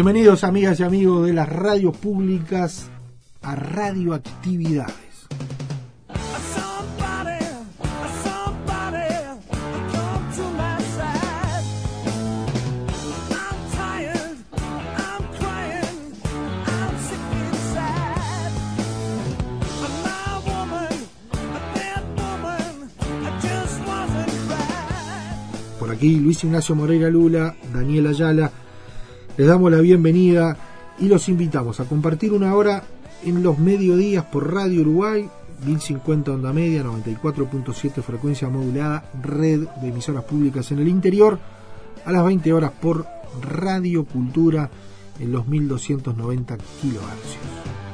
Bienvenidos amigas y amigos de las radios públicas a Radioactividades. Por aquí Luis Ignacio Moreira Lula, Daniel Ayala, les damos la bienvenida y los invitamos a compartir una hora en los mediodías por Radio Uruguay, 1050 onda media, 94.7 frecuencia modulada, red de emisoras públicas en el interior, a las 20 horas por Radio Cultura en los 1290 kilohercios.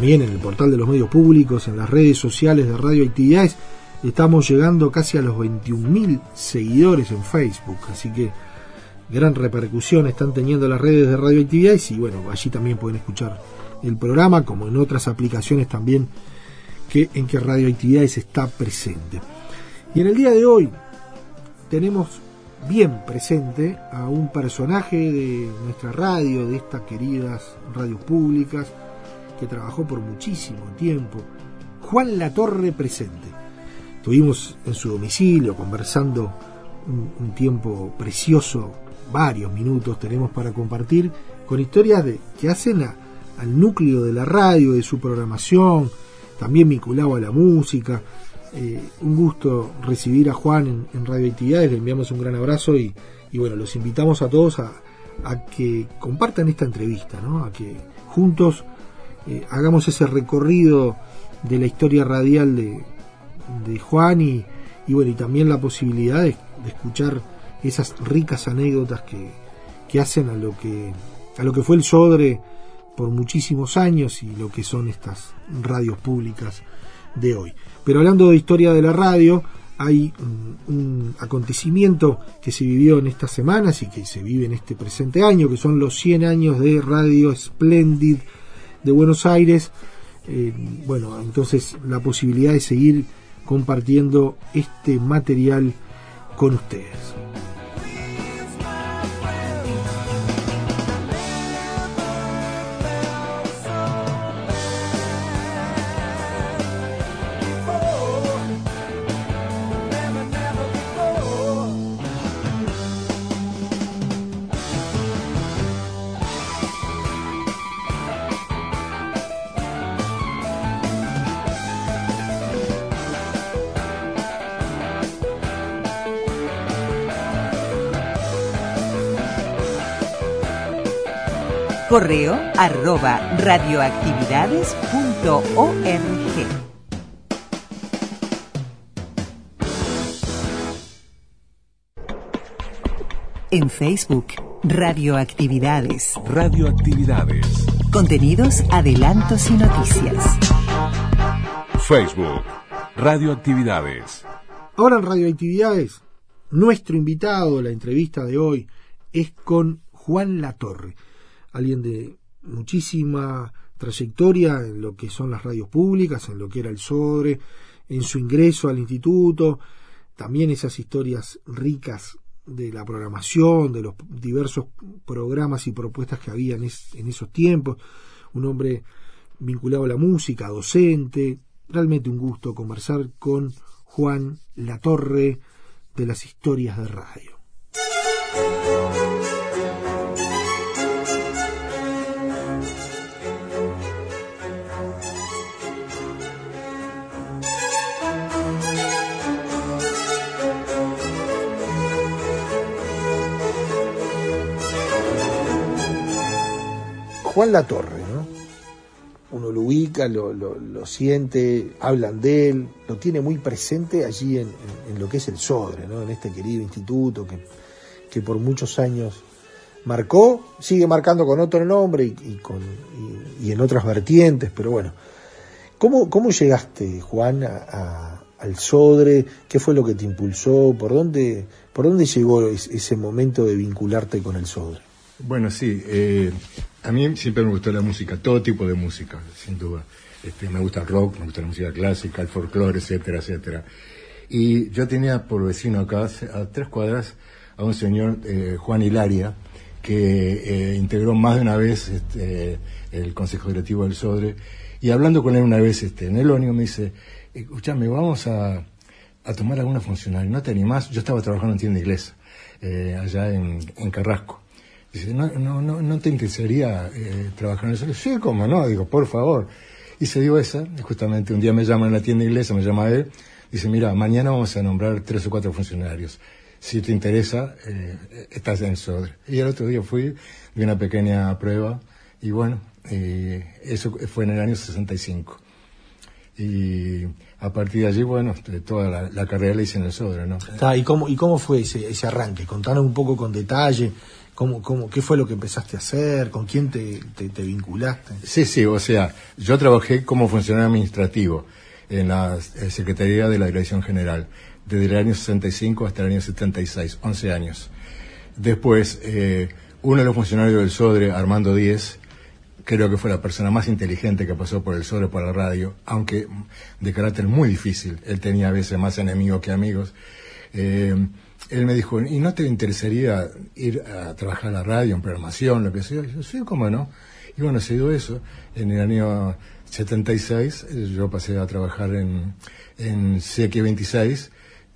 También en el portal de los medios públicos, en las redes sociales de Radioactividades, estamos llegando casi a los 21.000 seguidores en Facebook, así que gran repercusión están teniendo las redes de Radioactividades y bueno, allí también pueden escuchar el programa, como en otras aplicaciones también que, en que Radioactividades está presente. Y en el día de hoy tenemos bien presente a un personaje de nuestra radio, de estas queridas radios públicas, que trabajó por muchísimo tiempo, Juan Latorre presente. Estuvimos en su domicilio conversando un, tiempo precioso, varios minutos tenemos para compartir con historias de, que hacen al núcleo de la radio, de su programación, también vinculado a la música. Eh, un gusto recibir a Juan en, Radio Actividades, le enviamos un gran abrazo y, bueno, los invitamos a todos a, a que compartan esta entrevista, ¿no? a que juntos eh, hagamos ese recorrido de la historia radial de, de Juan y, bueno, y también la posibilidad de, escuchar esas ricas anécdotas que, que, hacen a lo que, a lo que fue el Sodre por muchísimos años y lo que son estas radios públicas de hoy. Pero hablando de historia de la radio, hay un, un, acontecimiento que se vivió en estas semanas y que se vive en este presente año, que son los 100 años de Radio Splendid de Buenos Aires. Eh, bueno, entonces la posibilidad de seguir compartiendo este material con ustedes. Correo arroba radioactividades.org. En Facebook, Radioactividades. Radioactividades. Contenidos, adelantos y noticias. Facebook. Radioactividades. Ahora en Radioactividades, nuestro invitado, la entrevista de hoy, es con Juan Latorre, alguien de muchísima trayectoria en lo que son las radios públicas, en lo que era el SODRE, en su ingreso al instituto, también esas historias ricas de la programación, de los diversos programas y propuestas que había en, esos tiempos, un hombre vinculado a la música, docente, realmente un gusto conversar con Juan Latorre de las historias de radio. Juan Latorre, ¿no? Uno lo ubica, lo, siente, hablan de él, lo tiene muy presente allí en, lo que es el Sodre, ¿no? En este querido instituto que, que por muchos años marcó, sigue marcando con otro nombre y, con, y, en otras vertientes, pero bueno. ¿Cómo, cómo llegaste, Juan, al Sodre? ¿Qué fue lo que te impulsó? ¿Por dónde, por dónde llegó ese momento de vincularte con el Sodre? Bueno, sí. Eh, a mí siempre me gustó la música, todo tipo de música, sin duda. Este, me gusta el rock, me gusta la música clásica, el folclore, etcétera, etcétera. Y yo tenía por vecino acá, a tres cuadras, a un señor, eh, Juan Hilaria, que eh, integró más de una vez este, el Consejo Directivo del Sodre. Y hablando con él una vez este, en el ónimo, me dice, escúchame, vamos a, tomar alguna funcionaria, ¿no te animás? Yo estaba trabajando en tienda inglesa, eh, allá en Carrasco. Dice, ¿no, no, no, no te interesaría eh, trabajar en eso? Sí, como no, digo, por favor. Y se dio esa, justamente un día me llama en la tienda inglesa, me llama él, dice, mira, mañana vamos a nombrar tres o cuatro funcionarios. Si te interesa, eh, estás en Sodre. Y el otro día fui, di una pequeña prueba, y bueno, eh, eso fue en el año 65. Y a partir de allí, bueno, toda la, carrera la hice en el Sodre, ¿no? ¿y, cómo, ¿Y cómo fue ese, ese arranque? Contanos un poco con detalle ¿Cómo, cómo, ¿Qué fue lo que empezaste a hacer? ¿Con quién te, te, vinculaste? Sí, sí, o sea, yo trabajé como funcionario administrativo en la eh, Secretaría de la Dirección General, desde el año 65 hasta el año 76, 11 años. Después, eh, uno de los funcionarios del SODRE, Armando Díez, creo que fue la persona más inteligente que pasó por el SODRE por la radio, aunque de carácter muy difícil. Él tenía a veces más enemigos que amigos. Eh, él me dijo, ¿y no te interesaría ir a trabajar a la radio, en programación, lo que sea? yo, sí, cómo no. Y bueno, se dio eso. En el año 76 eh, yo pasé a trabajar en, en CX26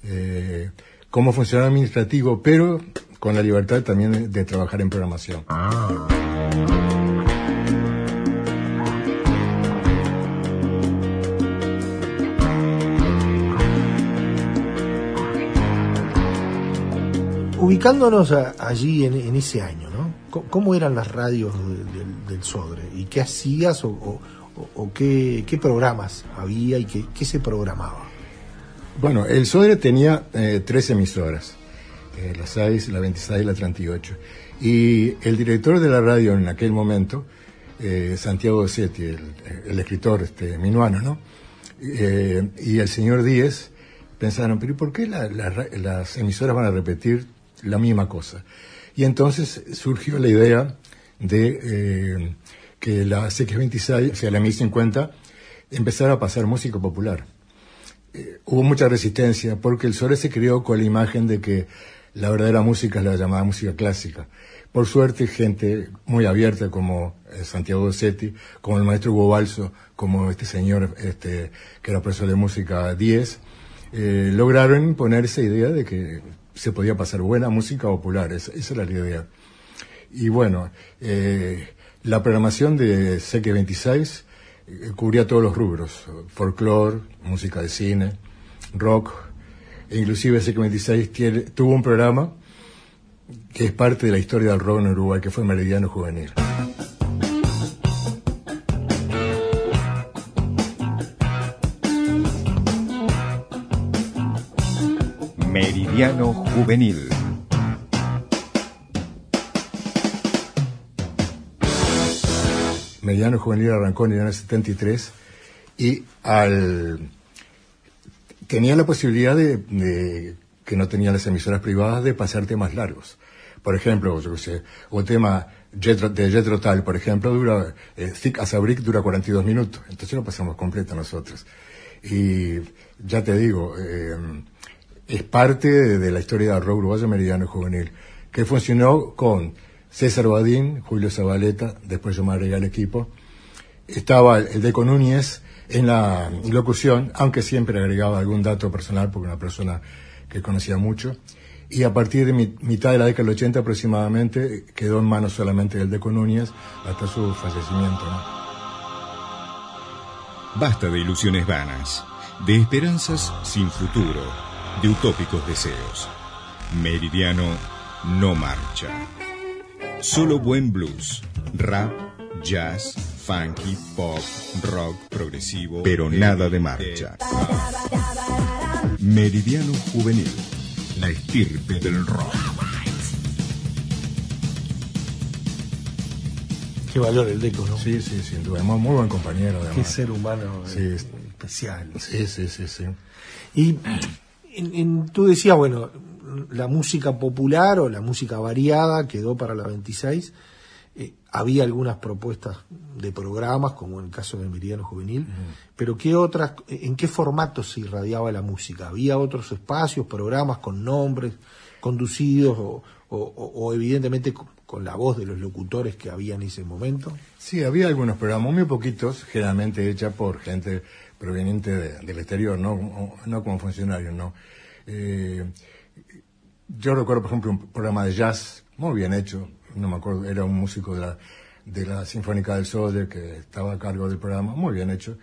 eh, como funcionario administrativo, pero con la libertad también de, trabajar en programación. Ah. Ubicándonos allí en, ese año, ¿no? ¿Cómo, eran las radios del Sodre? ¿Y qué hacías o, qué, programas había y qué, se programaba? Bueno, el Sodre tenía eh, tres emisoras, eh, la 6, la 26 y la 38. Y el director de la radio en aquel momento, eh, Santiago Setti, el, escritor este, minuano, ¿no? y el señor Díez pensaron, pero ¿por qué las emisoras van a repetir la misma cosa. Y entonces surgió la idea de eh, que la CX26, o sea, la 1050, empezara a pasar música popular. Eh, hubo mucha resistencia porque el Sore se creó con la imagen de que la verdadera música es la llamada música clásica. Por suerte, gente muy abierta como eh, Santiago Dossetti, como el maestro Hugo Balso, como este señor este, que era profesor de música 10, lograron imponer esa idea de que se podía pasar buena música popular, esa, era la idea. Y bueno, eh, la programación de Seque 26 eh, cubría todos los rubros, folclore, música de cine, rock, e inclusive Seque 26 tuvo un programa que es parte de la historia del rock en Uruguay, que fue Meridiano Juvenil. Meridiano Juvenil. Meridiano Juvenil arrancó en el año 73 y al... tenía la posibilidad de, que no tenían las emisoras privadas de pasar temas largos. Por ejemplo, yo qué sé, un tema de Jetro Tal, por ejemplo, dura, eh, Thick as a Brick dura 42 minutos. Entonces lo pasamos completo nosotros. Y ya te digo, eh, es parte de, la historia del rock uruguayo meridiano juvenil, que funcionó con César Badín, Julio Zabaleta, después yo me agregué al equipo, estaba el Deco Núñez en la locución, aunque siempre agregaba algún dato personal porque una persona que conocía mucho, y a partir de mitad de la década del 80 aproximadamente quedó en manos solamente del Deco Núñez hasta su fallecimiento. Basta de ilusiones vanas, de esperanzas sin futuro, de utópicos deseos. Meridiano no marcha. Solo buen blues, rap, jazz, funky, pop, rock, progresivo, pero nada de marcha. Meridiano Juvenil, la estirpe del rock. Qué valor el Deco, ¿no? Sí, sí, sin duda. Muy, muy buen compañero, además. Qué ser humano eh, especial. Sí, sí, sí, sí. Y tú decías, bueno, la música popular o la música variada quedó para la 26 eh, había algunas propuestas de programas, como en el caso de Meridiano Juvenil, pero ¿qué otras, ¿en qué formato se irradiaba la música? ¿Había otros espacios, programas con nombres conducidos o, evidentemente con, la voz de los locutores que había en ese momento? Sí, había algunos programas, muy poquitos, generalmente hechos por gente proveniente del exterior, no, no como funcionarios, ¿no? Eh, yo recuerdo, por ejemplo, un programa de jazz muy bien hecho, no me acuerdo, era un músico de la, de la Sinfónica del Sol que estaba a cargo del programa, muy bien hecho.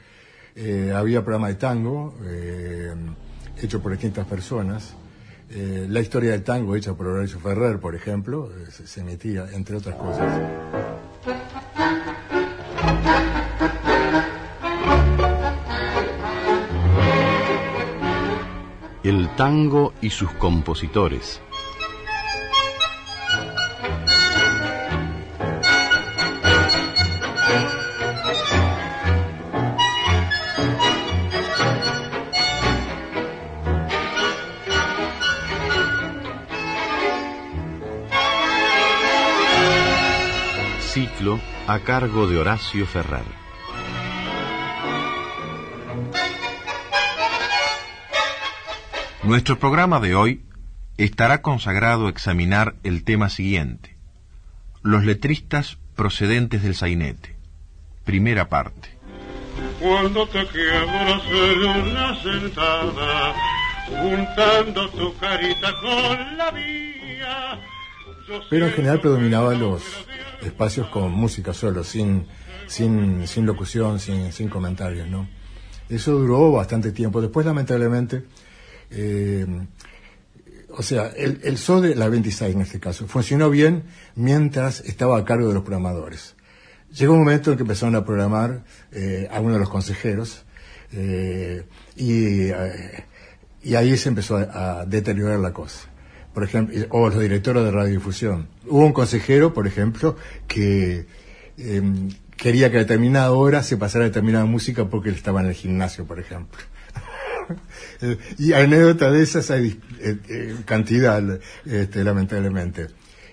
Eh, había programa de tango, eh, hecho por distintas personas. Eh, la historia del tango, hecha por Horacio Ferrer, por ejemplo, se, se emitía, entre otras cosas. El tango y sus compositores. a cargo de Horacio Ferrer. Nuestro programa de hoy estará consagrado a examinar el tema siguiente, los letristas procedentes del sainete. Primera parte. Cuando te una sentada, juntando tu carita con la mía. Pero en general predominaban los, espacios con música solo, sin, sin, sin locución, sin, sin comentarios, ¿no? Eso duró bastante tiempo. Después, lamentablemente, eh, o sea, el, el de la 26 en este caso, funcionó bien mientras estaba a cargo de los programadores. Llegó un momento en que empezaron a programar eh, algunos de los consejeros eh, y, eh, y ahí se empezó a deteriorar la cosa por ejemplo, o los directores de radiodifusión. Hubo un consejero, por ejemplo, que quería que a determinada hora se pasara determinada música porque él estaba en el gimnasio, por ejemplo. Y anécdota de esas hay eh, eh, cantidad, este, lamentablemente.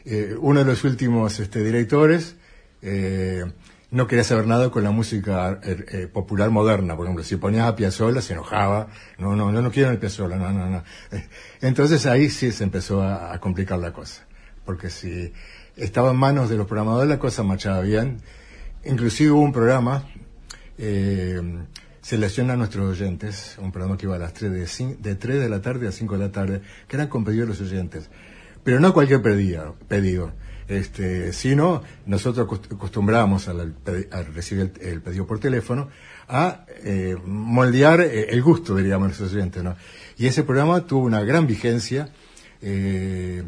Eh, uno de los últimos este, directores no quería saber nada con la música eh, eh, popular moderna. Por ejemplo, si ponías a Piazzolla se enojaba. No, no, no, no quiero el Piazzolla, no, no, no. Entonces ahí sí se empezó a, complicar la cosa. Porque si estaba en manos de los programadores la cosa marchaba bien. Inclusive hubo un programa, eh, selecciona a nuestros oyentes, un programa que iba a las 3 de, de 3 de la tarde a 5 de la tarde, que eran con pedido de los oyentes. Pero no cualquier pedido. pedido este, sino nosotros acostumbramos al, recibir el, pedido por teléfono a eh, moldear eh, el gusto, diríamos, de los oyentes. ¿no? Y ese programa tuvo una gran vigencia. Eh,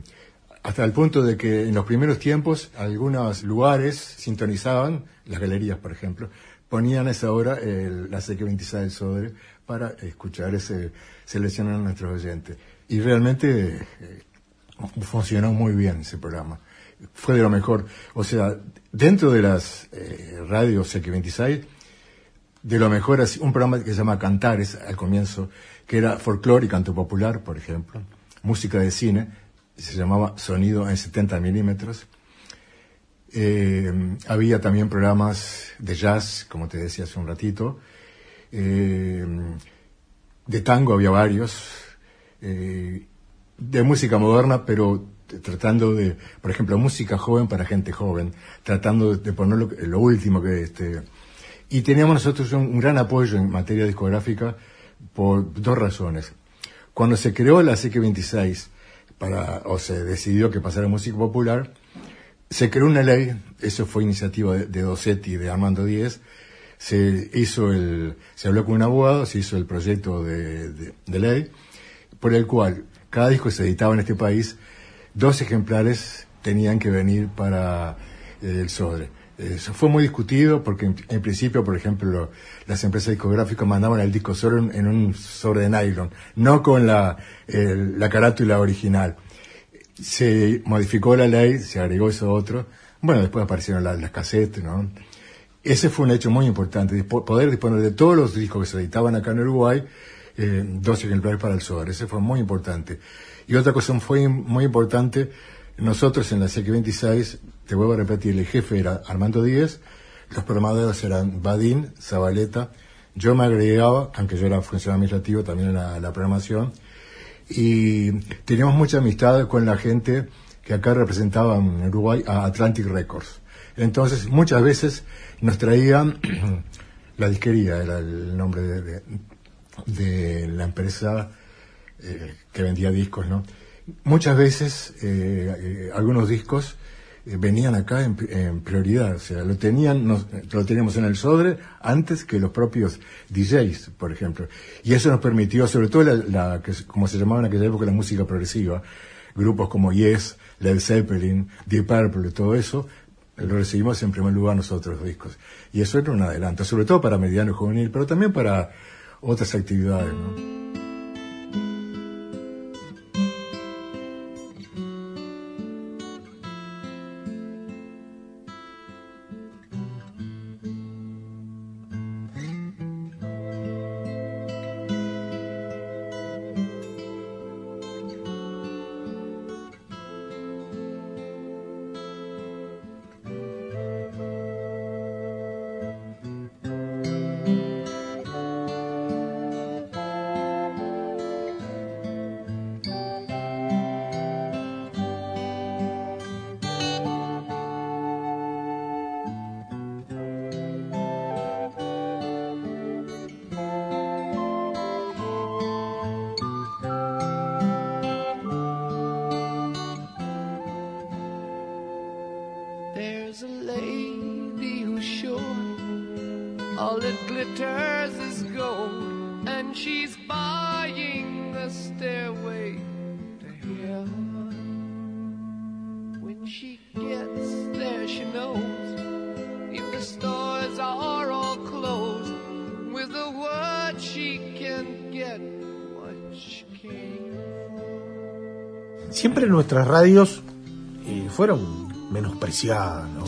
hasta el punto de que en los primeros tiempos algunos lugares sintonizaban, las galerías por ejemplo, ponían a esa hora el, la CQ26 del Sodre para escuchar ese, seleccionar a nuestros oyentes. Y realmente funcionó muy bien ese programa fue de lo mejor. O sea, dentro de las eh, radios X26, de lo mejor un programa que se llama Cantares al comienzo, que era folclore y canto popular, por ejemplo, música de cine, se llamaba Sonido en 70 milímetros. Eh, había también programas de jazz, como te decía hace un ratito. Eh, de tango había varios. Eh, de música moderna, pero tratando de, por ejemplo, música joven para gente joven, tratando de poner lo, último que este. Y teníamos nosotros un, gran apoyo en materia discográfica por dos razones. Cuando se creó la CQ26, para, o se decidió que pasara música popular, se creó una ley, eso fue iniciativa de, de Dossetti y de Armando Díez, se hizo el, se habló con un abogado, se hizo el proyecto de, ley, por el cual cada disco que se editaba en este país, dos ejemplares tenían que venir para el SODRE. Eso fue muy discutido porque en, principio, por ejemplo, las empresas discográficas mandaban el disco solo en, un sobre de nylon, no con la, la carátula original se modificó la ley, se agregó eso otro. Bueno, después aparecieron las casetes, ¿no? Ese fue un hecho muy importante, poder disponer de todos los discos que se editaban acá en Uruguay, eh, dos ejemplares para el SOAR. Ese fue muy importante. Y otra cosa fue muy importante, nosotros en la CX26, te vuelvo a repetir, el jefe era Armando Díez, los programadores eran Badín, Zabaleta, yo me agregaba, aunque yo era funcionario administrativo, también en la programación, y teníamos mucha amistad con la gente que acá representaba en Uruguay a Atlantic Records. Entonces, muchas veces nos traían la disquería, era el nombre de, de, la empresa eh, que vendía discos, ¿no? Muchas veces eh, eh, algunos discos eh, venían acá en, prioridad, o sea, lo tenían, lo teníamos en el Sodre antes que los propios DJs, por ejemplo. Y eso nos permitió, sobre todo la, que, como se llamaba en aquella época la música progresiva, grupos como Yes, Led Zeppelin, Deep Purple, todo eso, lo recibimos en primer lugar nosotros los discos. Y eso era un adelanto, sobre todo para mediano juvenil, pero también para otras actividades, ¿no? Siempre nuestras radios eh, fueron menospreciadas, ¿no?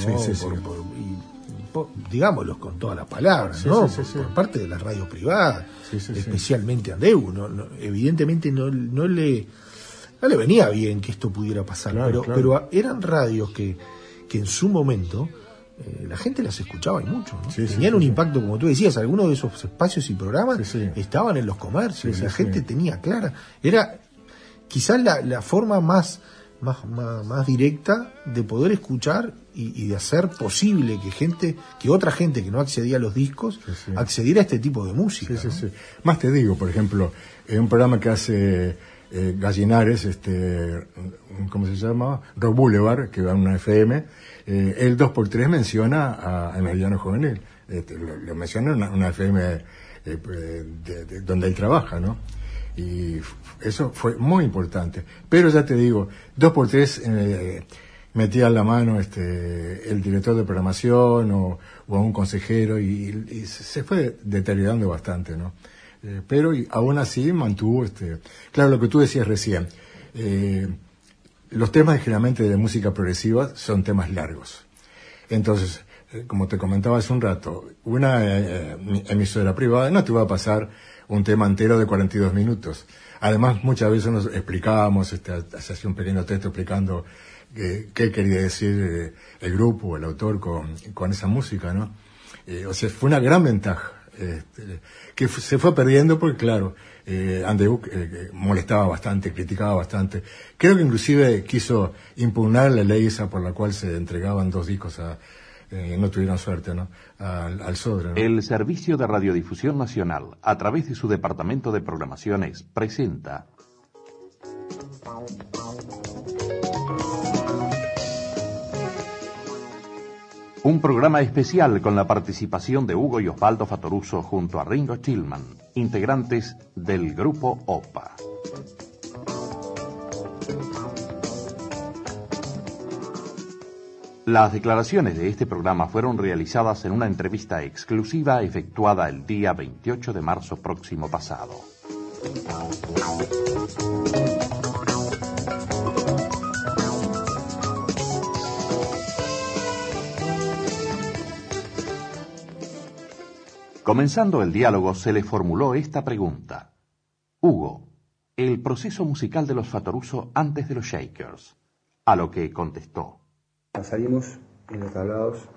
digámoslo con todas las palabras, ¿no? Por, parte de las radios privadas, especialmente Andeu. evidentemente no, le no le venía bien que esto pudiera pasar, pero, pero eran radios que, que en su momento eh, la gente las escuchaba y mucho. Tenían un impacto, como tú decías, algunos de esos espacios y programas estaban en los comercios, la gente tenía clara. Era quizás la, forma más, más, más, directa de poder escuchar y, de hacer posible que gente, que otra gente que no accedía a los discos, accediera a este tipo de música. Más te digo, por ejemplo, en un programa que hace eh, Gallinares, este, ¿cómo se llama? Rock Boulevard, que va a una FM, eh, el 2x3 menciona a, a Mediano Juvenil. Este, lo, menciona en una, FM eh, donde él trabaja, ¿no? Y eso fue muy importante. Pero ya te digo, dos por tres eh, metía la mano este, el director de programación o, o un consejero y, se fue deteriorando bastante, ¿no? Eh, pero aún así mantuvo, este, claro, lo que tú decías recién, eh, los temas generalmente de música progresiva son temas largos. Entonces, eh, como te comentaba hace un rato, una eh, emisora privada no te va a pasar un tema entero de 42 minutos. Además, muchas veces nos explicábamos, este, hacía un pequeño texto explicando qué quería decir el grupo el autor con, con esa música, ¿no? o sea, fue una gran ventaja. Este, que se fue perdiendo porque, claro, eh, eh, molestaba bastante, criticaba bastante. Creo que inclusive quiso impugnar la ley esa por la cual se entregaban dos discos a, eh, no tuvieron suerte, ¿no? Al. El Servicio de Radiodifusión Nacional, a través de su Departamento de Programaciones, presenta Un programa especial con la participación de Hugo y Osvaldo Fatoruso junto a Ringo Chillman, integrantes del grupo OPA. Las declaraciones de este programa fueron realizadas en una entrevista exclusiva efectuada el día 28 de marzo próximo pasado. Comenzando el diálogo, se le formuló esta pregunta. Hugo, el proceso musical de los Fatoruso antes de los Shakers. A lo que contestó. Salimos en los tablados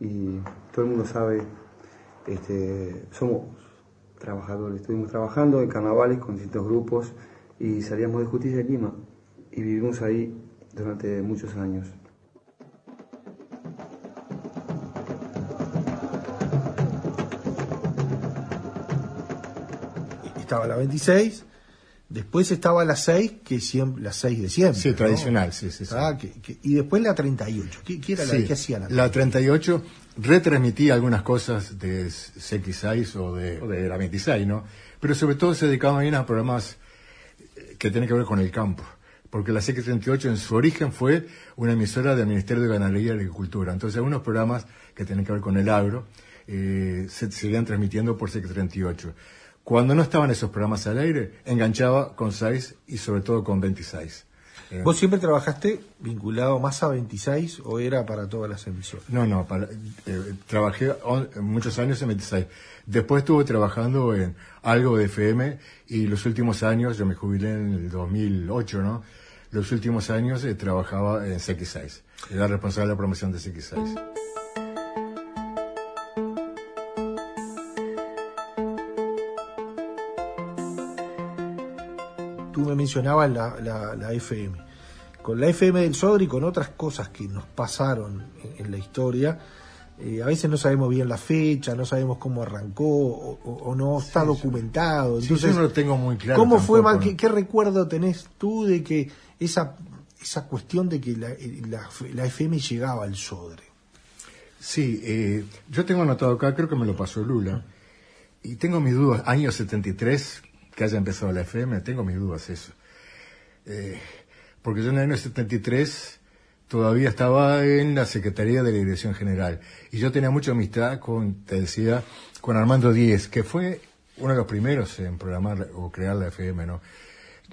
y todo el mundo sabe, este, somos trabajadores, estuvimos trabajando en carnavales con distintos grupos y salíamos de Justicia de Lima y vivimos ahí durante muchos años. estaba la 26, después estaba la 6, que siempre, la 6 de siempre. Sí, tradicional, sí, sí. Ah, y después la 38. ¿Qué, qué era la que hacía la La 38 retransmitía algunas cosas de CX6 o de, o de la 26, ¿no? Pero sobre todo se dedicaba bien a programas eh, que tienen que ver con el campo porque la CX38 en su origen fue una emisora del Ministerio de Ganadería y Agricultura. Entonces, algunos programas que tienen que ver con el agro eh, se seguían transmitiendo por CX38. Cuando no estaban esos programas al aire, enganchaba con 6 y sobre todo con 26. Eh, ¿Vos siempre trabajaste vinculado más a 26 o era para todas las emisoras? No, no, eh, trabajé muchos años en 26. Después estuve trabajando en algo de FM y los últimos años, yo me jubilé en el 2008, ¿no? Los últimos años eh, trabajaba en CX6. Era responsable de la promoción de CX6. Me mencionabas la, FM. Con la FM del Sodre y con otras cosas que nos pasaron en, la historia, eh, a veces no sabemos bien la fecha, no sabemos cómo arrancó o, no está documentado. Entonces, yo no lo tengo muy claro. ¿Cómo fue, ¿qué, recuerdo tenés tú de que esa, esa cuestión de que la, la, FM llegaba al Sodre? Sí, eh, yo tengo anotado acá, creo que me lo pasó Lula, y tengo mis dudas, año 73, que haya empezado la FM, tengo mis dudas eso. Eh, porque yo en el año 73 todavía estaba en la Secretaría de la Dirección General y yo tenía mucha amistad con, te decía, con Armando Díez, que fue uno de los primeros en programar o crear la FM, ¿no?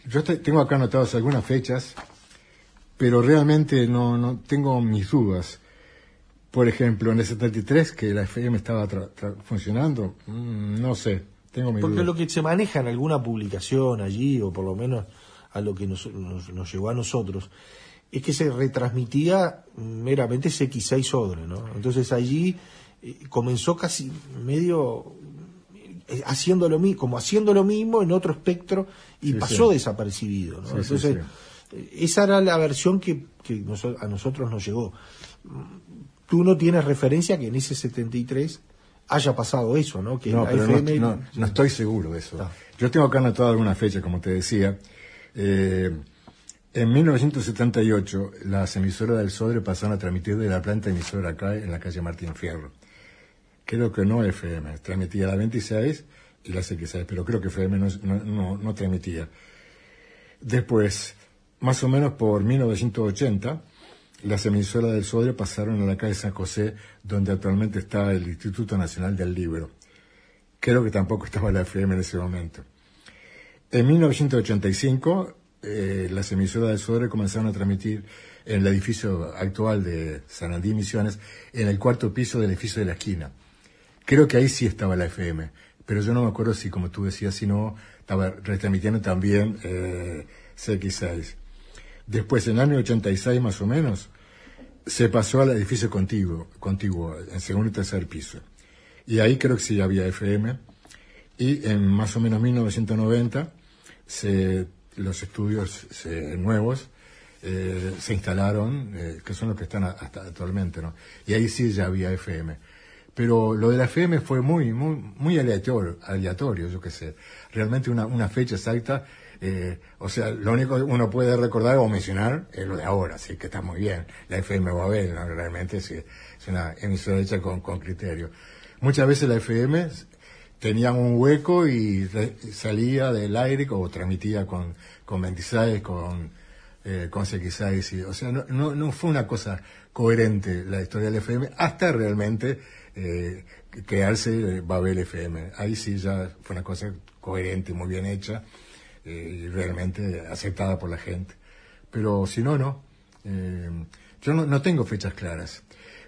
Yo tengo acá anotadas algunas fechas, pero realmente no, no tengo mis dudas. Por ejemplo, en el 73, que la FM estaba funcionando, mm, no sé, porque lo que se maneja en alguna publicación allí, o por lo menos a lo que nos, nos, llevó a nosotros, es que se retransmitía meramente CX6 Sodre, ¿no? Entonces allí eh, comenzó casi medio eh, haciendo lo mismo, como haciendo lo mismo en otro espectro y pasó desapercibido, ¿no? Entonces, eh, esa era la versión que, que a nosotros nos llegó. Tú no tienes referencia que en ese 73 haya pasado eso, ¿no? Que no, no, estoy seguro de eso. Yo tengo acá anotado alguna fecha, como te decía. Eh, en 1978, las emisoras del Sodre pasaron a transmitir de la planta emisora acá en la calle Martín Fierro. Creo que no FM, transmitía la 26 y la CX6, pero creo que FM no, no transmitía. Después, más o menos por 1980, las emisoras del Sodre pasaron a la calle San José, donde actualmente está el Instituto Nacional del Libro. Creo que tampoco estaba la FM en ese momento. En 1985 eh, las emisoras de Sodre comenzaron a transmitir en el edificio actual de San Andrés Misiones, en el cuarto piso del edificio de la esquina. Creo que ahí sí estaba la FM, pero yo no me acuerdo si, como tú decías, si no, estaba retransmitiendo también eh, CX6. Después, en el año 86 más o menos, se pasó al edificio contiguo, contiguo en segundo y tercer piso. Y ahí creo que sí había FM. Y en más o menos 1990, se, los estudios nuevos eh, se instalaron, eh, que son los que están hasta actualmente, ¿no? Y ahí sí ya había FM. Pero lo de la FM fue muy, muy, muy aleatorio, aleatorio, yo qué sé. Realmente una fecha exacta eh, o sea, lo único que uno puede recordar o mencionar es lo de ahora, sí, que está muy bien. La FM Babel, ¿no? realmente sí, es una emisora hecha con, con criterio. Muchas veces la FM tenía un hueco y salía del aire o transmitía con, con 26, con, eh, con CX6. o sea, no, no, no, fue una cosa coherente la historia del FM hasta realmente eh, crearse Babel FM. Ahí sí ya fue una cosa coherente, muy bien hecha eh, y realmente aceptada por la gente. Pero si no, no. Eh, yo no, no, tengo fechas claras.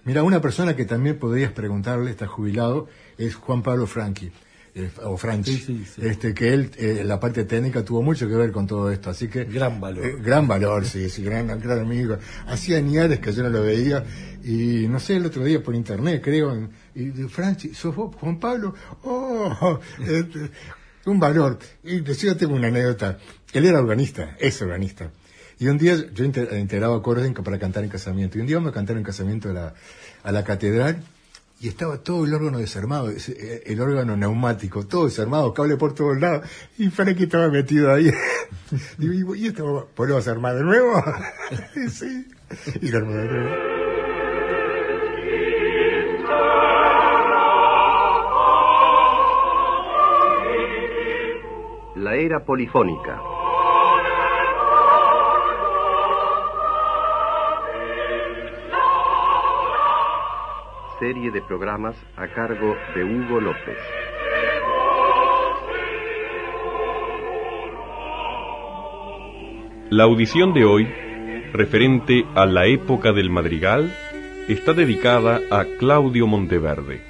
Mira, una persona que también podrías preguntarle, está jubilado, es Juan Pablo Franchi. Eh, o Franchi, este que él eh, la parte técnica tuvo mucho que ver con todo esto, así que gran valor, gran valor, sí, sí, gran, gran amigo. Hacía años que yo no lo veía y no sé el otro día por internet creo y Franchi, sos vos, Juan Pablo, oh, este, un valor. Y decía, tengo una anécdota. Él era organista, es organista. Y un día yo integraba coros para cantar en casamiento. Y un día me cantaron en casamiento a la, a la catedral y estaba todo el órgano desarmado, eh, el órgano neumático, todo desarmado, cable por todos lados. Y Frankie estaba metido ahí. y, y, esto, ¿podemos armar de nuevo? sí. Y lo armó de nuevo. Era polifónica. Serie de programas a cargo de Hugo López. La audición de hoy, referente a la época del madrigal, está dedicada a Claudio Monteverde.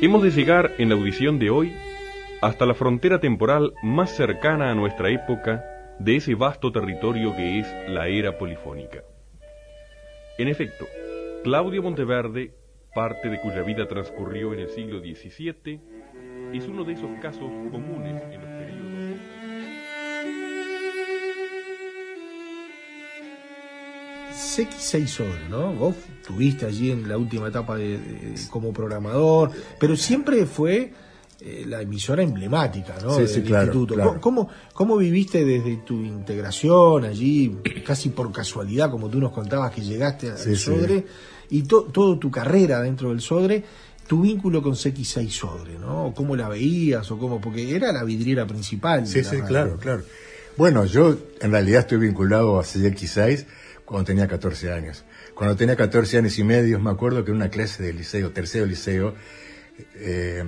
Hemos de llegar en la audición de hoy hasta la frontera temporal más cercana a nuestra época de ese vasto territorio que es la era polifónica. En efecto, Claudio Monteverde, parte de cuya vida transcurrió en el siglo XVII, es uno de esos casos comunes en los periodos. CX6 ¿no? Vos tuviste allí en la última etapa de, como programador, pero siempre fue eh, la emisora emblemática ¿no? del instituto. ¿Cómo, ¿Cómo, viviste desde tu integración allí, casi por casualidad, como tú nos contabas que llegaste al Sodre, y toda tu carrera dentro del Sodre, tu vínculo con CX6 Sodre, ¿no? ¿Cómo la veías o cómo? Porque era la vidriera principal. Sí, sí, claro, claro. Bueno, yo en realidad estoy vinculado a CX6 cuando tenía 14 años. Cuando tenía 14 años y medio, me acuerdo que en una clase de liceo, tercero liceo, eh,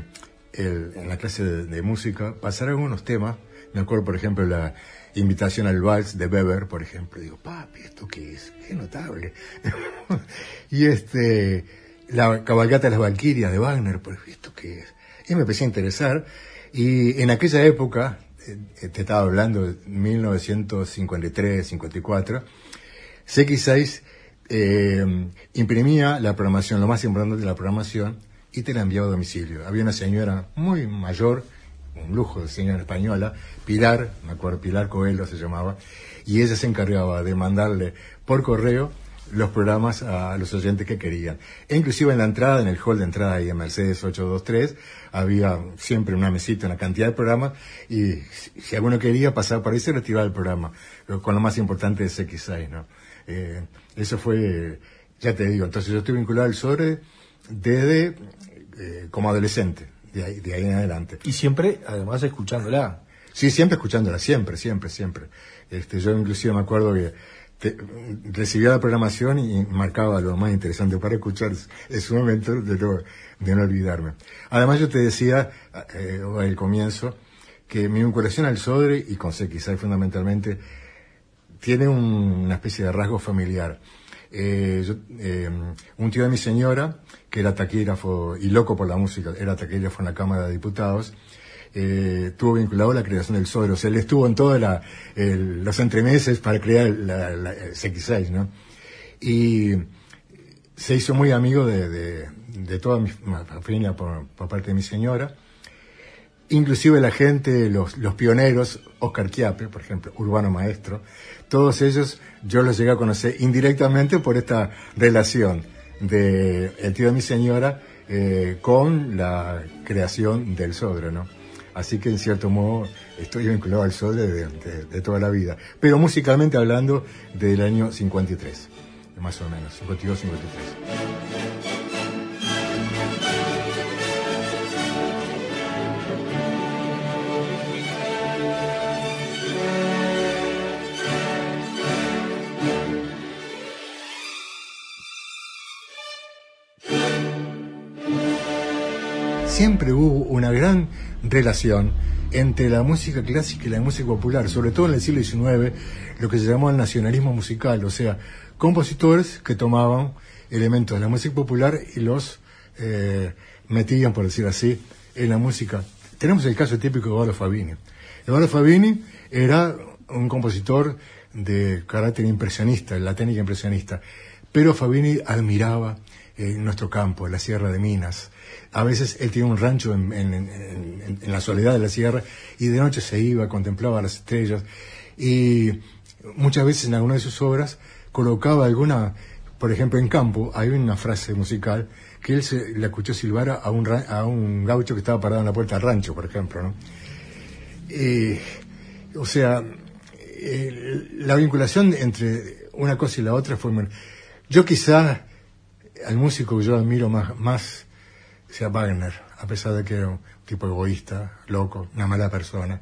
en la clase de, música, pasaron unos temas. Me acuerdo, por ejemplo, la invitación al vals de Weber, por ejemplo. Digo, papi, ¿esto qué es? Qué notable. y este, la cabalgata de las Valquirias de Wagner, por ¿esto qué es? Y me empecé a interesar. Y en aquella época, eh, te estaba hablando de 1953, 54, CX6 eh, imprimía la programación, lo más importante de la programación, y te la enviaba a domicilio. Había una señora muy mayor, un lujo de señora española, Pilar, me acuerdo, Pilar Coelho se llamaba, y ella se encargaba de mandarle por correo los programas a los oyentes que querían. E inclusive en la entrada, en el hall de entrada y en Mercedes 823, había siempre una mesita, una cantidad de programas, y si alguno quería pasar por ahí, se retiraba el programa, con lo más importante de X6, ¿no? Eh, eso fue, ya te digo, entonces yo estoy vinculado al SORE desde eh, como adolescente, de ahí, de ahí en adelante. Y siempre, además, escuchándola. Sí, siempre escuchándola, siempre, siempre, siempre. Este, yo inclusive me acuerdo que recibía la programación y marcaba lo más interesante para escuchar. Es un momento de no, de no olvidarme. Además, yo te decía eh, al comienzo que mi vinculación al Sodre y con CXI fundamentalmente tiene una especie de rasgo familiar. Eh, eh, un tío de mi señora, que era taquígrafo y loco por la música, era taquígrafo en la Cámara de Diputados, eh, estuvo vinculado a la creación del Sodre. O sea, él estuvo en todos los entremeses para crear la, la, CX6, ¿no? Y se hizo muy amigo de, toda mi familia por, parte de mi señora. Inclusive la gente, los, los pioneros, Oscar Chiape, por ejemplo, urbano maestro, todos ellos yo los llegué a conocer indirectamente por esta relación de el tío de mi señora eh, con la creación del Sodre, ¿no? Así que en cierto modo estoy vinculado al Sodre de, toda la vida. Pero musicalmente hablando del año 53, más o menos, 52, siempre hubo una gran relación entre la música clásica y la música popular, sobre todo en el siglo XIX, lo que se llamó el nacionalismo musical, o sea, compositores que tomaban elementos de la música popular y los eh, metían, por decir así, en la música. Tenemos el caso típico de Eduardo Fabini. Eduardo Fabini era un compositor de carácter impresionista, la técnica impresionista, pero Fabini admiraba en nuestro campo, la Sierra de Minas, a veces él tiene un rancho en, la soledad de la sierra y de noche se iba, contemplaba las estrellas y muchas veces en alguna de sus obras colocaba alguna, por ejemplo en campo, hay una frase musical que él se le escuchó silbar a un, a un gaucho que estaba parado en la puerta del rancho, por ejemplo. ¿no? o sea, la vinculación entre una cosa y la otra fue... Yo quizá al músico que yo admiro más, más sea Wagner, a pesar de que era un tipo egoísta, loco, una mala persona,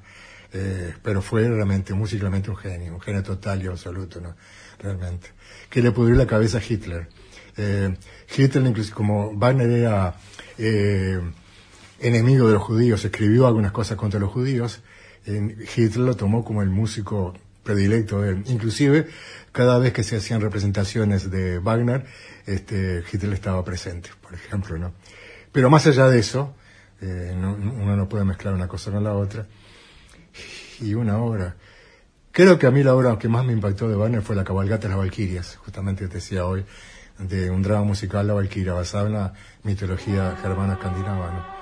eh, pero fue realmente, musicalmente un genio, un genio total y absoluto, ¿no? Realmente. Que le pudrió la cabeza a Hitler. Eh, Hitler, incluso como Wagner era eh, enemigo de los judíos, escribió algunas cosas contra los judíos, Hitler lo tomó como el músico predilecto de él. Inclusive, cada vez que se hacían representaciones de Wagner, este, Hitler estaba presente, por ejemplo, ¿no? Pero más allá de eso, eh, uno no puede mezclar una cosa con la otra. Y una obra. Creo que a mí la obra que más me impactó de Wagner fue La cabalgata de las Valquirias, justamente te decía hoy, de un drama musical, La Valquiria, basada en la mitología germana escandinava.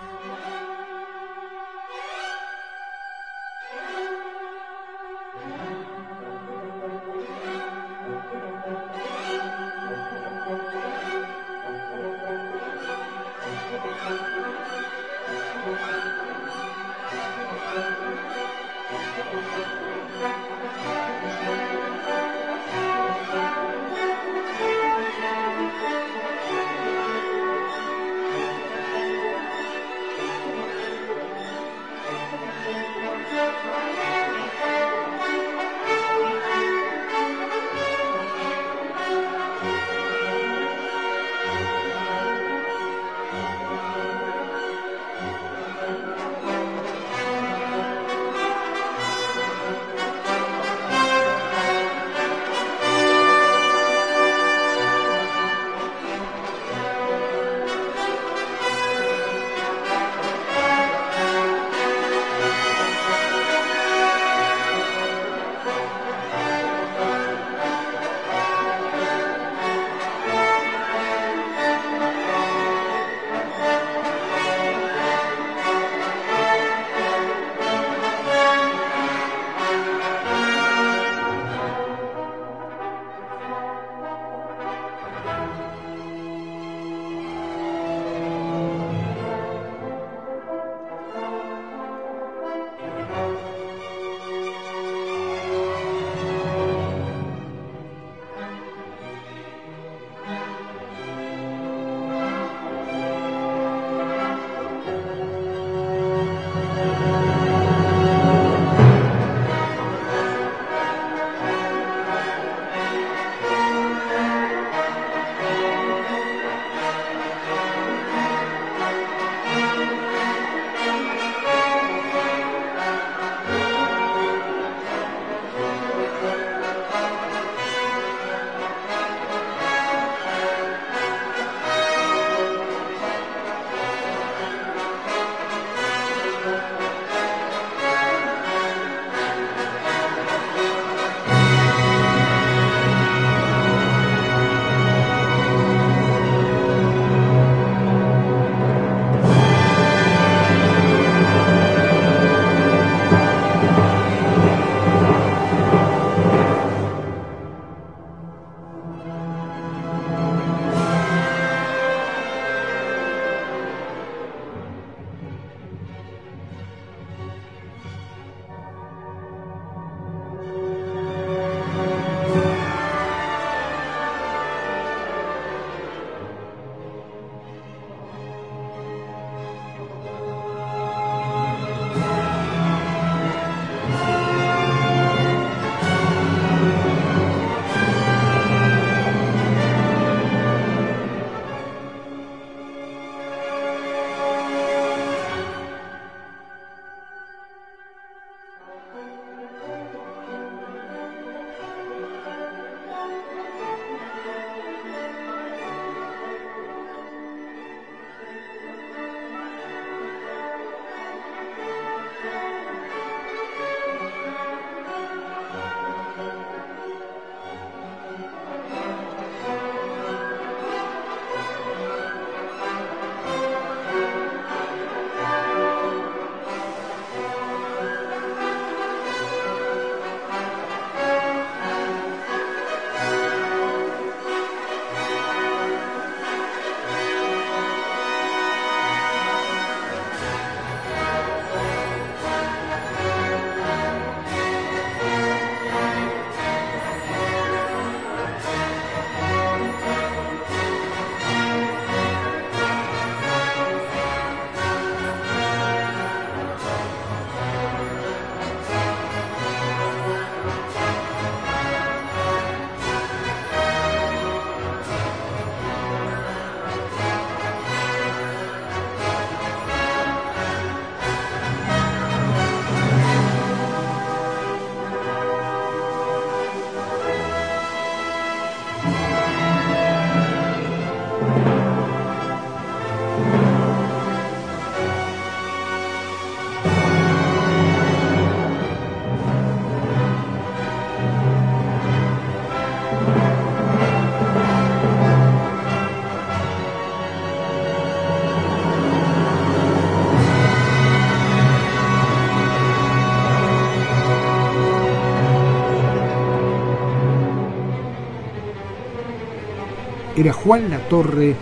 Era Juan La Torre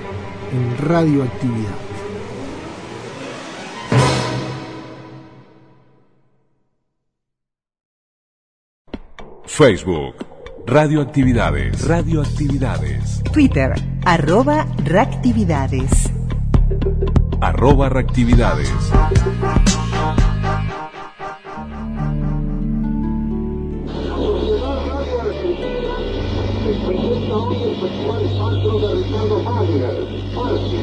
en Radioactividad. Facebook. Radioactividades. Radioactividades. Twitter, arroba reactividades. Arroba reactividades.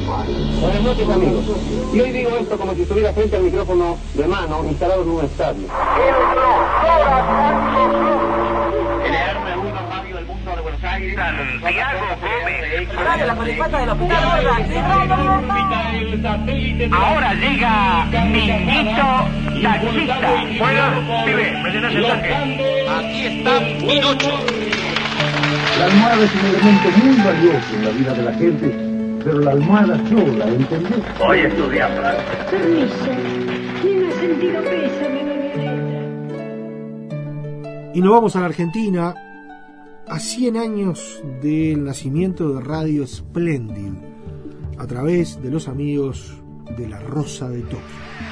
Buenas noches amigos. Y hoy digo esto como si estuviera frente al micrófono de mano instalado en un estadio. Del Hospital Ahora llega Minito Taxista. Bueno, pibe, el tanque. Aquí está Pinocho. La almohada es un elemento muy valioso en la vida de la gente, pero la almohada sola, ¿entendés? Voy a estudiar. Permiso. Tiene sentido pésame, Y nos vamos a la Argentina a 100 años del nacimiento de Radio Splendid a través de los amigos de la Rosa de Tokio.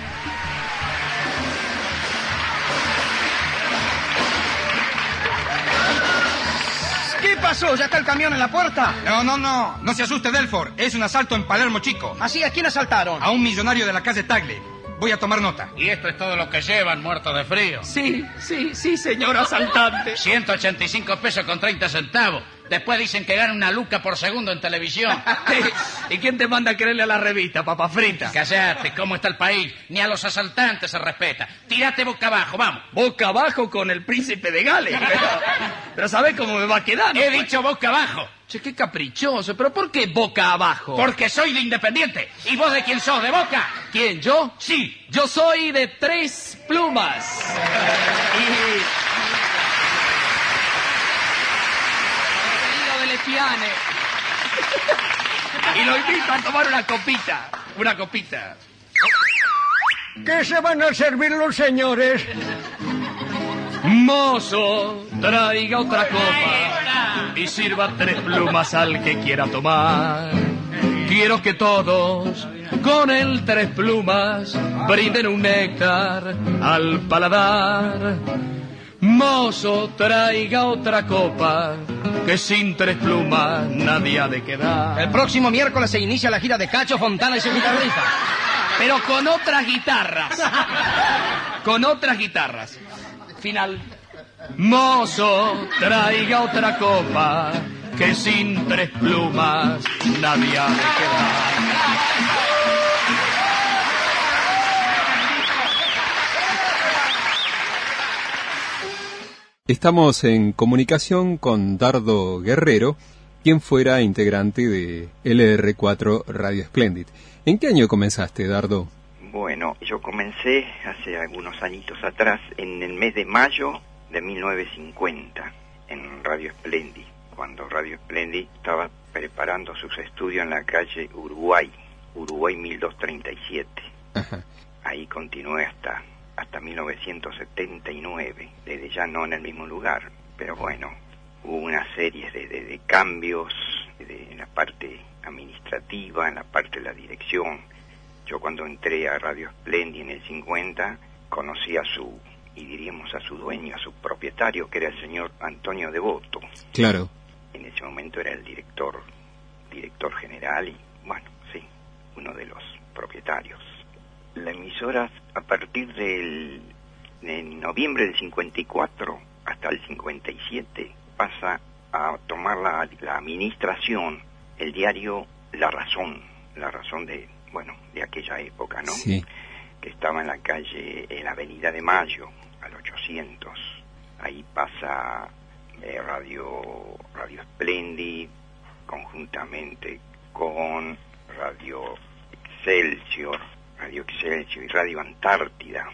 ¿Qué pasó? ¿Ya está el camión en la puerta? No, no, no. No se asuste, Delford. Es un asalto en Palermo, chico. ¿Así? ¿A quién asaltaron? A un millonario de la calle Tagle. Voy a tomar nota. Y esto es todo lo que llevan, muerto de frío. Sí, sí, sí, señor asaltante. 185 pesos con 30 centavos. Después dicen que gana una luca por segundo en televisión. ¿Y quién te manda a creerle a la revista, papa frita? Callate, ¿cómo está el país? Ni a los asaltantes se respeta. Tírate boca abajo, vamos. Boca abajo con el príncipe de Gales. Pero, pero ¿sabés cómo me va a quedar? He dicho boca abajo. Che, qué caprichoso. ¿Pero por qué boca abajo? Porque soy de Independiente. ¿Y vos de quién sos? ¿De Boca? ¿Quién, yo? Sí. Yo soy de Tres Plumas. y... y lo invito a tomar una copita. Una copita. ¿Qué se van a servir los señores? Mozo, traiga otra copa y sirva tres plumas al que quiera tomar. Quiero que todos con el tres plumas brinden un néctar al paladar. Mozo, traiga otra copa, que sin tres plumas nadie ha de quedar. El próximo miércoles se inicia la gira de Cacho Fontana y su guitarrista. Pero con otras guitarras. Con otras guitarras. Final. Mozo, traiga otra copa, que sin tres plumas nadie ha de quedar. Estamos en comunicación con Dardo Guerrero, quien fuera integrante de LR4 Radio Splendid. ¿En qué año comenzaste, Dardo? Bueno, yo comencé hace algunos añitos atrás, en el mes de mayo de 1950, en Radio Splendid, cuando Radio Splendid estaba preparando sus estudios en la calle Uruguay, Uruguay 1237. Ajá. Ahí continué hasta hasta 1979, desde ya no en el mismo lugar, pero bueno, hubo una serie de, de, de cambios de, en la parte administrativa, en la parte de la dirección. Yo cuando entré a Radio Splendid en el 50, conocí a su, y diríamos a su dueño, a su propietario, que era el señor Antonio Devoto. Claro. En ese momento era el director, director general y, bueno, sí, uno de los propietarios la emisora a partir del de noviembre del 54 hasta el 57 pasa a tomar la, la, administración el diario La Razón, La Razón de, bueno, de aquella época, ¿no? Sí. Que estaba en la calle, en la Avenida de Mayo, al 800. Ahí pasa eh, Radio, Radio Splendid, conjuntamente con Radio Excelsior, Radio Excelsior y Radio Antártida,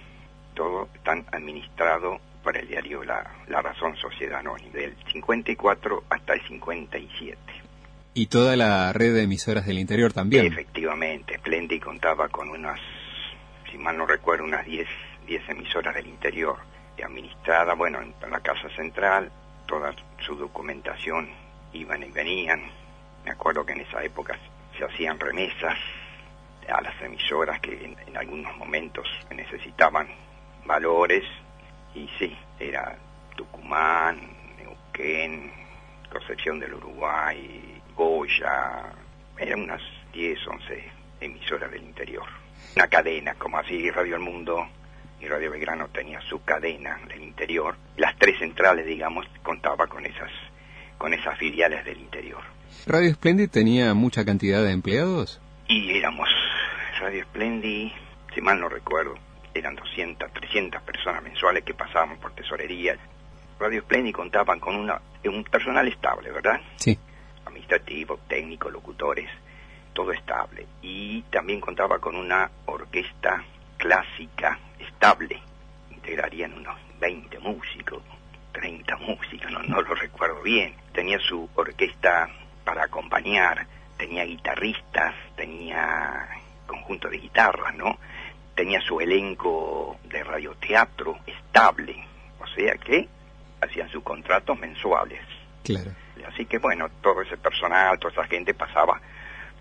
todo están administrado por el diario La, La Razón Sociedad Anónima, del 54 hasta el 57. Y toda la red de emisoras del interior también. Efectivamente, Splendid contaba con unas, si mal no recuerdo, unas 10, 10 emisoras del interior, administrada, bueno, en la Casa Central, toda su documentación iban y venían, Me acuerdo que en esa época se hacían remesas a las emisoras que en, en algunos momentos necesitaban valores y sí, era Tucumán, Neuquén, Concepción del Uruguay, Goya, eran unas 10, 11 emisoras del interior. Una cadena, como así Radio El Mundo y Radio Belgrano tenía su cadena del interior. Las tres centrales, digamos, contaba con esas, con esas filiales del interior. ¿Radio Splendid tenía mucha cantidad de empleados? Y éramos Radio Splendid, si mal no recuerdo, eran 200, 300 personas mensuales que pasaban por tesorería. Radio Splendid contaban con una, un personal estable, ¿verdad? Sí. Administrativo, técnico, locutores, todo estable. Y también contaba con una orquesta clásica estable. Integrarían unos 20 músicos, 30 músicos, no, no lo recuerdo bien. Tenía su orquesta para acompañar, tenía guitarristas, tenía conjunto de guitarras, ¿no? Tenía su elenco de radioteatro estable, o sea que hacían sus contratos mensuales. Claro. Así que bueno, todo ese personal, toda esa gente pasaba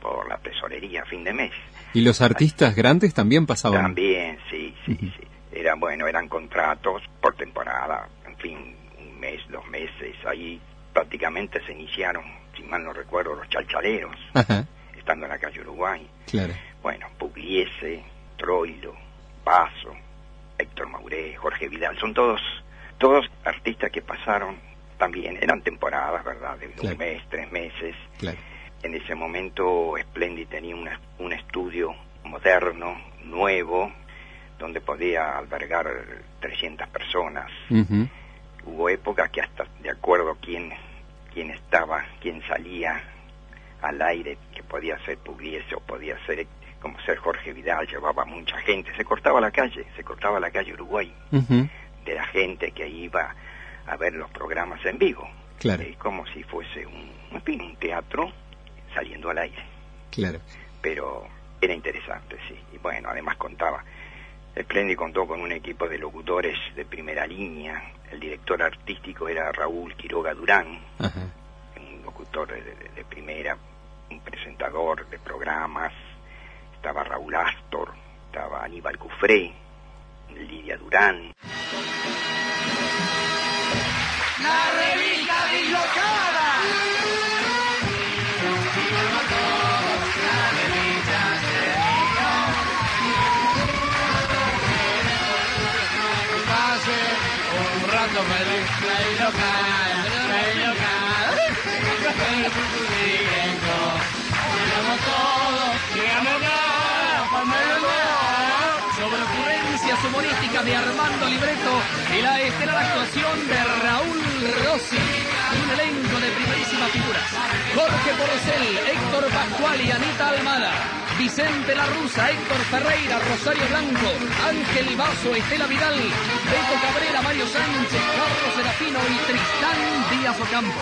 por la tesorería a fin de mes. ¿Y los artistas grandes también pasaban? También, sí, sí, sí. Eran, bueno, eran contratos por temporada, en fin, un mes, dos meses. Ahí prácticamente se iniciaron, si mal no recuerdo, los chalchaleros, Ajá, estando en la calle Uruguay. claro. Bueno, Pugliese, Troilo, Paso, Héctor Mauré, Jorge Vidal, son todos, todos artistas que pasaron también, eran temporadas, ¿verdad? De Claro. un mes, tres meses. Claro. En ese momento Splendid tenía una- un estudio moderno, nuevo, donde podía albergar 300 personas. Hubo épocas que hasta de acuerdo quién, quién estaba, quién salía al aire, que podía ser Pugliese o podía ser como ser Jorge Vidal, llevaba mucha gente, se cortaba la calle, se cortaba la calle Uruguay de la gente que iba a ver los programas en vivo. Claro. Como si fuese un, en fin, un teatro saliendo al aire. Claro. Pero era interesante, sí. Y bueno, además contaba. Splendid contó con un equipo de locutores de primera línea. El director artístico era Raúl Quiroga Durán, Ajá. un locutor de, de- de primera, un presentador de programas. Estaba Raúl Astor, estaba Aníbal Cufré, Lidia Durán. La revista dislocada. Un rato feliz. Llegamos humorísticas de Armando Libreto y la estelar actuación de Raúl Rossi. Y un elenco de primerísimas figuras. Jorge Porcel, Héctor Pascual y Anita Almada. Vicente La Rusa, Héctor Ferreira, Rosario Blanco, Ángel Vaso, Estela Vidal, Beto Cabrera, Mario Sánchez, Carlos Serafino y Tristán Díaz Ocampo.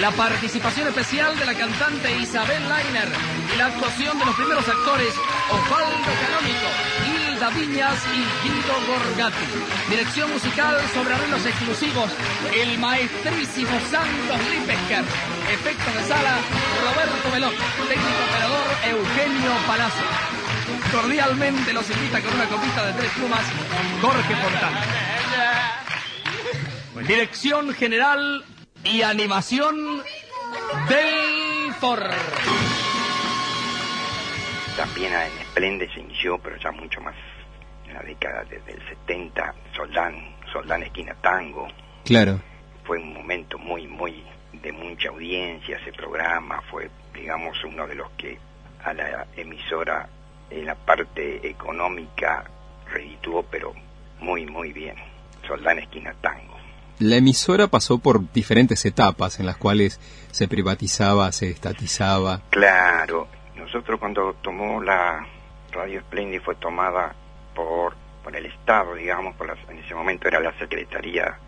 La participación especial de la cantante Isabel Lainer y la actuación de los primeros actores Osvaldo Canónico, Hilda Viñas y Guido Gorgati. Dirección musical sobre arreglos exclusivos, el maestrísimo Santos Lipesker. Efectos de sala, Roberto Veloz. Técnico operador, Eugenio Palazzo. Cordialmente los invita con una copita de tres plumas, Jorge Fontana. Dirección general y animación del For. También en Splendid se inició, pero ya mucho más la década de- del 70, Soldán, Soldán Esquina Tango. Claro. Fue un momento muy, muy de mucha audiencia ese programa. Fue, digamos, uno de los que a la emisora en la parte económica redituó, pero muy, muy bien. Soldán Esquina Tango. La emisora pasó por diferentes etapas en las cuales se privatizaba, se estatizaba. Claro, nosotros cuando tomó la Radio Splendid fue tomada por, por el Estado, digamos, por las- en ese momento era la Secretaría,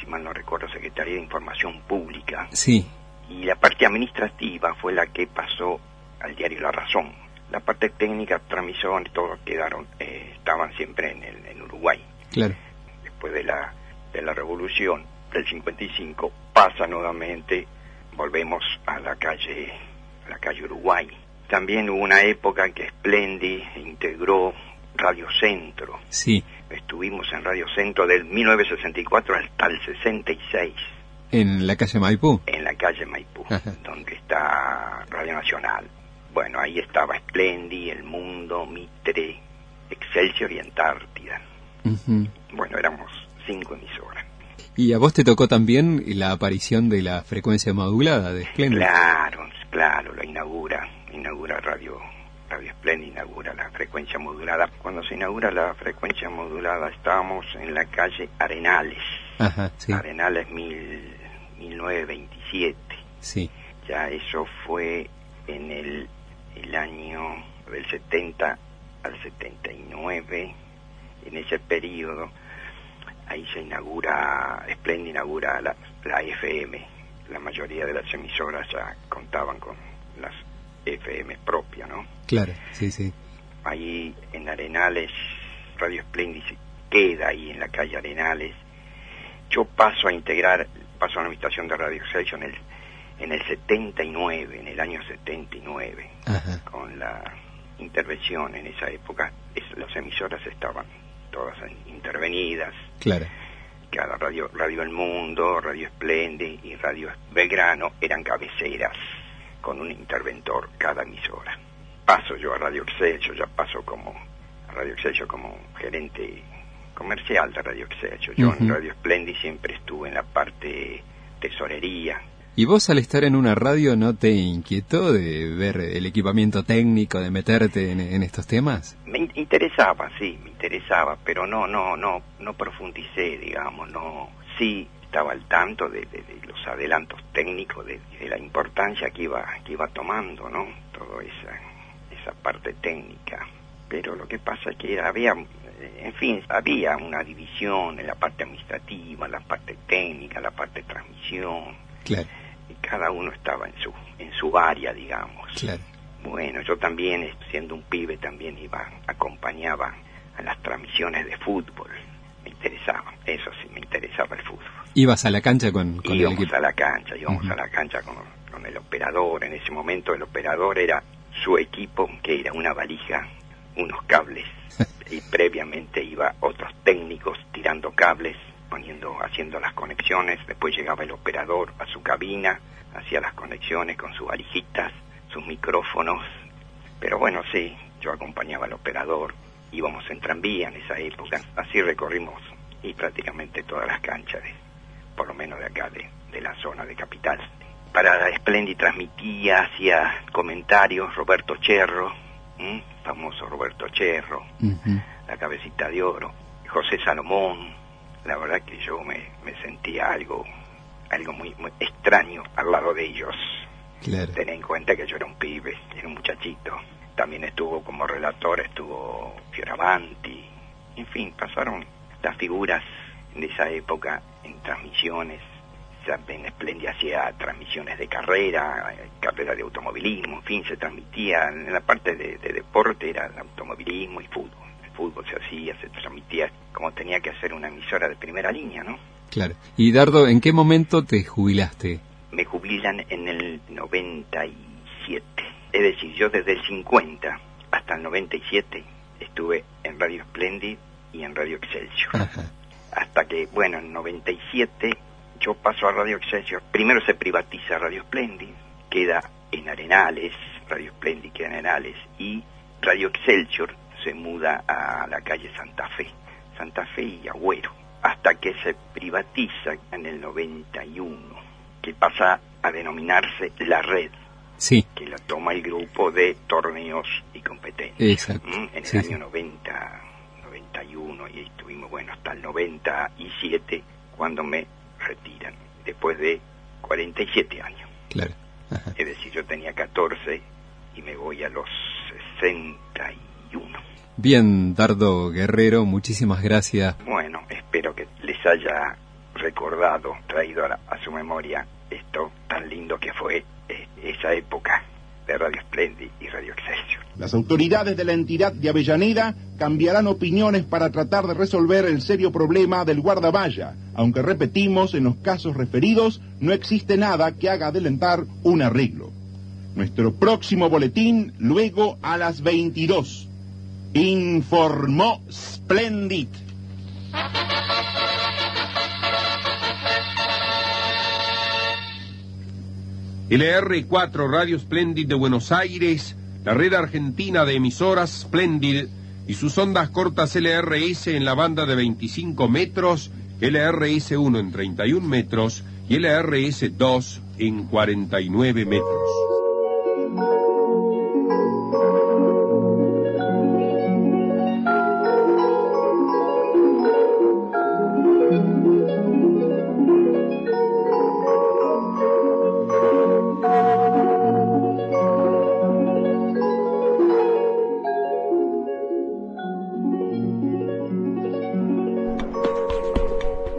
si mal no recuerdo, Secretaría de Información Pública, Sí. y la parte administrativa fue la que pasó al diario La Razón. La parte técnica, transmisión, todos quedaron, eh, estaban siempre en, el, en Uruguay. Claro. Después de la, de la revolución del 55, pasa nuevamente, volvemos a la calle la calle Uruguay. También hubo una época en que Splendi integró Radio Centro. Sí. Estuvimos en Radio Centro del 1964 hasta el 66. ¿En la calle Maipú? En la calle Maipú, donde está Radio Nacional. Bueno, ahí estaba Splendi, El Mundo, Mitre, Excelsior y Antártida. Bueno, éramos cinco emisoras. ¿Y a vos te tocó también la aparición de la frecuencia modulada de Splendi? Claro, claro, lo inaugura, inaugura Radio Radio Splendi inaugura la frecuencia modulada. Cuando se inaugura la frecuencia modulada estábamos en la calle Arenales. Ajá, sí. Arenales mil, 1927. Sí. Ya eso fue en el, el año del 70 al 79. En ese periodo, ahí se inaugura, Splendid inaugura la, la FM. La mayoría de las emisoras ya contaban con las FM propias, ¿no? Claro, sí, sí. Ahí en Arenales, Radio Splendid se queda ahí en la calle Arenales. Yo paso a integrar, paso a la habitación de Radio Excelsior en el, en el 79, en el año 79, Ajá. con la intervención en esa época. Es, las emisoras estaban todas intervenidas. Claro. Cada radio, radio El Mundo, Radio Esplende y Radio Belgrano eran cabeceras con un interventor cada emisora. Paso yo a Radio Excelsior, ya paso como a Radio Excelsior como gerente comercial de Radio Excelsior. Yo en. Radio Splendid siempre estuve en la parte tesorería. ¿Y vos al estar en una radio no te inquietó de ver el equipamiento técnico, de meterte en, en estos temas? Me in- interesaba, sí, me interesaba, pero no, no, no, no profundicé, digamos, no, sí estaba al tanto de, de- de los adelantos técnicos, de, de la importancia que iba, que iba tomando, ¿no? Toda esa, esa parte técnica. Pero lo que pasa es que había, eh, en fin, había una división en la parte administrativa, la parte técnica, la parte de transmisión, Claro, y cada uno estaba en su, en su área, digamos. claro. Bueno, yo también, eh, siendo un pibe, también iba, acompañaba a las transmisiones de fútbol. Me interesaba, eso sí, me interesaba el fútbol. Ibas a la cancha con, con el íbamos equipo. a la cancha, íbamos a la cancha con, con el operador. En ese momento el operador era su equipo, que era una valija, unos cables, y previamente iba otros técnicos tirando cables, poniendo, haciendo las conexiones. Después llegaba el operador a su cabina, hacía las conexiones con sus valijitas, sus micrófonos. Pero bueno, sí, yo acompañaba al operador, íbamos en tranvía en esa época, así recorrimos y prácticamente todas las canchas, de, por lo menos de acá, de, de la zona de Capital. Para Splendid transmitía, hacía comentarios Roberto Cherro, famoso Roberto Cherro, la cabecita de oro, José Salomón, la verdad que yo me, me sentía algo, algo muy, muy extraño al lado de ellos. Claro. Ten en cuenta que yo era un pibe, era un muchachito. También estuvo como relator, estuvo Fioravanti. En fin, pasaron las figuras de esa época en transmisiones. También Splendid hacía transmisiones de carrera, carrera de automovilismo, en fin, se transmitía. En la parte de, de deporte era el automovilismo y fútbol. El fútbol se hacía, se transmitía como tenía que hacer una emisora de primera línea, ¿no? Claro. Y Dardo, ¿en qué momento te jubilaste? me jubilan en el 97. Es decir, yo desde el 50 hasta el 97 estuve en Radio Splendid y en Radio Excelsior. Ajá. Hasta que, bueno, en 97 yo paso a Radio Excelsior. Primero se privatiza Radio Splendid, queda en Arenales, Radio Splendid queda en Arenales, y Radio Excelsior se muda a la calle Santa Fe, Santa Fe y Agüero, hasta que se privatiza en el 91, que pasa a denominarse La Red, Sí, que la toma el grupo de torneos y competencias. exacto. En el Sí, año sí. 90, 91 y estuvimos, bueno, hasta el 97 cuando me retiran, después de 47 años. Claro. Ajá. Es decir, yo tenía 14 y me voy a los 61. Bien, Dardo Guerrero, muchísimas gracias. Bueno, espero que les haya recordado, traído a, la- a su memoria esto tan lindo que fue eh, esa época de Radio Splendid y Radio Excelsior. Las autoridades de la entidad de Avellaneda cambiarán opiniones para tratar de resolver el serio problema del guardavalla, aunque repetimos, en los casos referidos no existe nada que haga adelantar un arreglo. Nuestro próximo boletín luego a las 22. Informó Splendid. LR4 Radio Splendid de Buenos Aires, la red argentina de emisoras Splendid y sus ondas cortas LRS en la banda de 25 metros, LRS1 en 31 metros y LRS2 en 49 metros.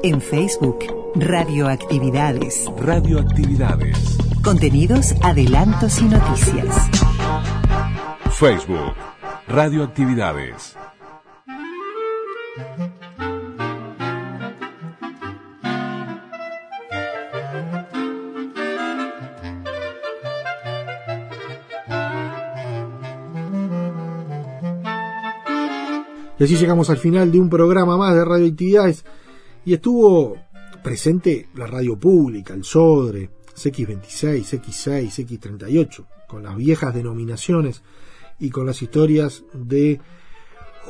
En Facebook, Radioactividades. Radioactividades. Contenidos, adelantos y noticias. Facebook. Radioactividades. Y así llegamos al final de un programa más de radioactividades. Y estuvo presente la radio pública, el SODRE, CX26, X6, X38, con las viejas denominaciones y con las historias de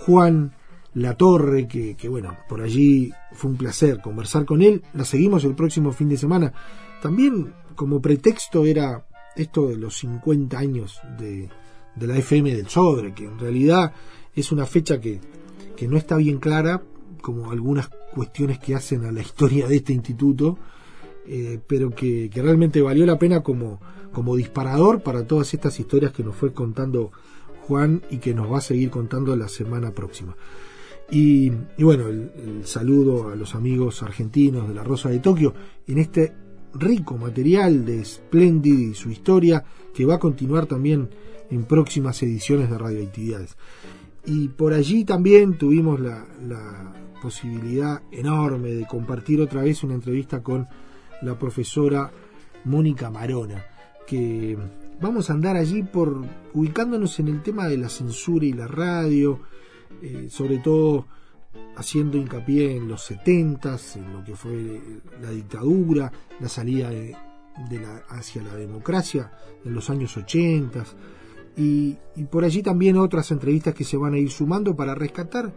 Juan Latorre, que, que bueno, por allí fue un placer conversar con él. La seguimos el próximo fin de semana. También como pretexto era esto de los 50 años de, de la FM del Sodre, que en realidad es una fecha que, que no está bien clara, como algunas cuestiones que hacen a la historia de este instituto, eh, pero que, realmente valió la pena como, como disparador para todas estas historias que nos fue contando Juan y que nos va a seguir contando la semana próxima. Y, bueno, el, saludo a los amigos argentinos de la Rosa de Tokio en este rico material de Splendid y su historia que va a continuar también en próximas ediciones de Radioactividades. Y por allí también tuvimos la posibilidad enorme de compartir otra vez una entrevista con la profesora Mónica Marona, que vamos a andar allí por ubicándonos en el tema de la censura y la radio, eh, sobre todo haciendo hincapié en los setentas, en lo que fue la dictadura, la salida de, de la, hacia la democracia en los años ochentas, y, y por allí también otras entrevistas que se van a ir sumando para rescatar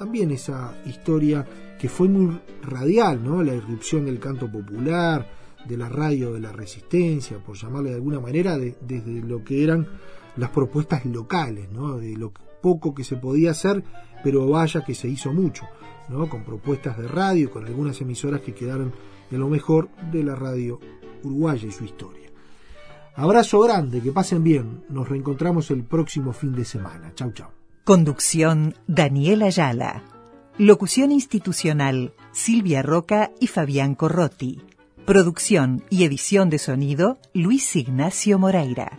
también esa historia que fue muy radial, ¿no? La irrupción del canto popular, de la radio de la resistencia, por llamarle de alguna manera, de, desde lo que eran las propuestas locales, ¿no? De lo poco que se podía hacer, pero vaya que se hizo mucho, ¿no? Con propuestas de radio, con algunas emisoras que quedaron en lo mejor de la radio uruguaya y su historia. Abrazo grande, que pasen bien. Nos reencontramos el próximo fin de semana. Chau, chau. Conducción Daniel Ayala. Locución institucional Silvia Roca y Fabián Corrotti. Producción y edición de sonido Luis Ignacio Moreira.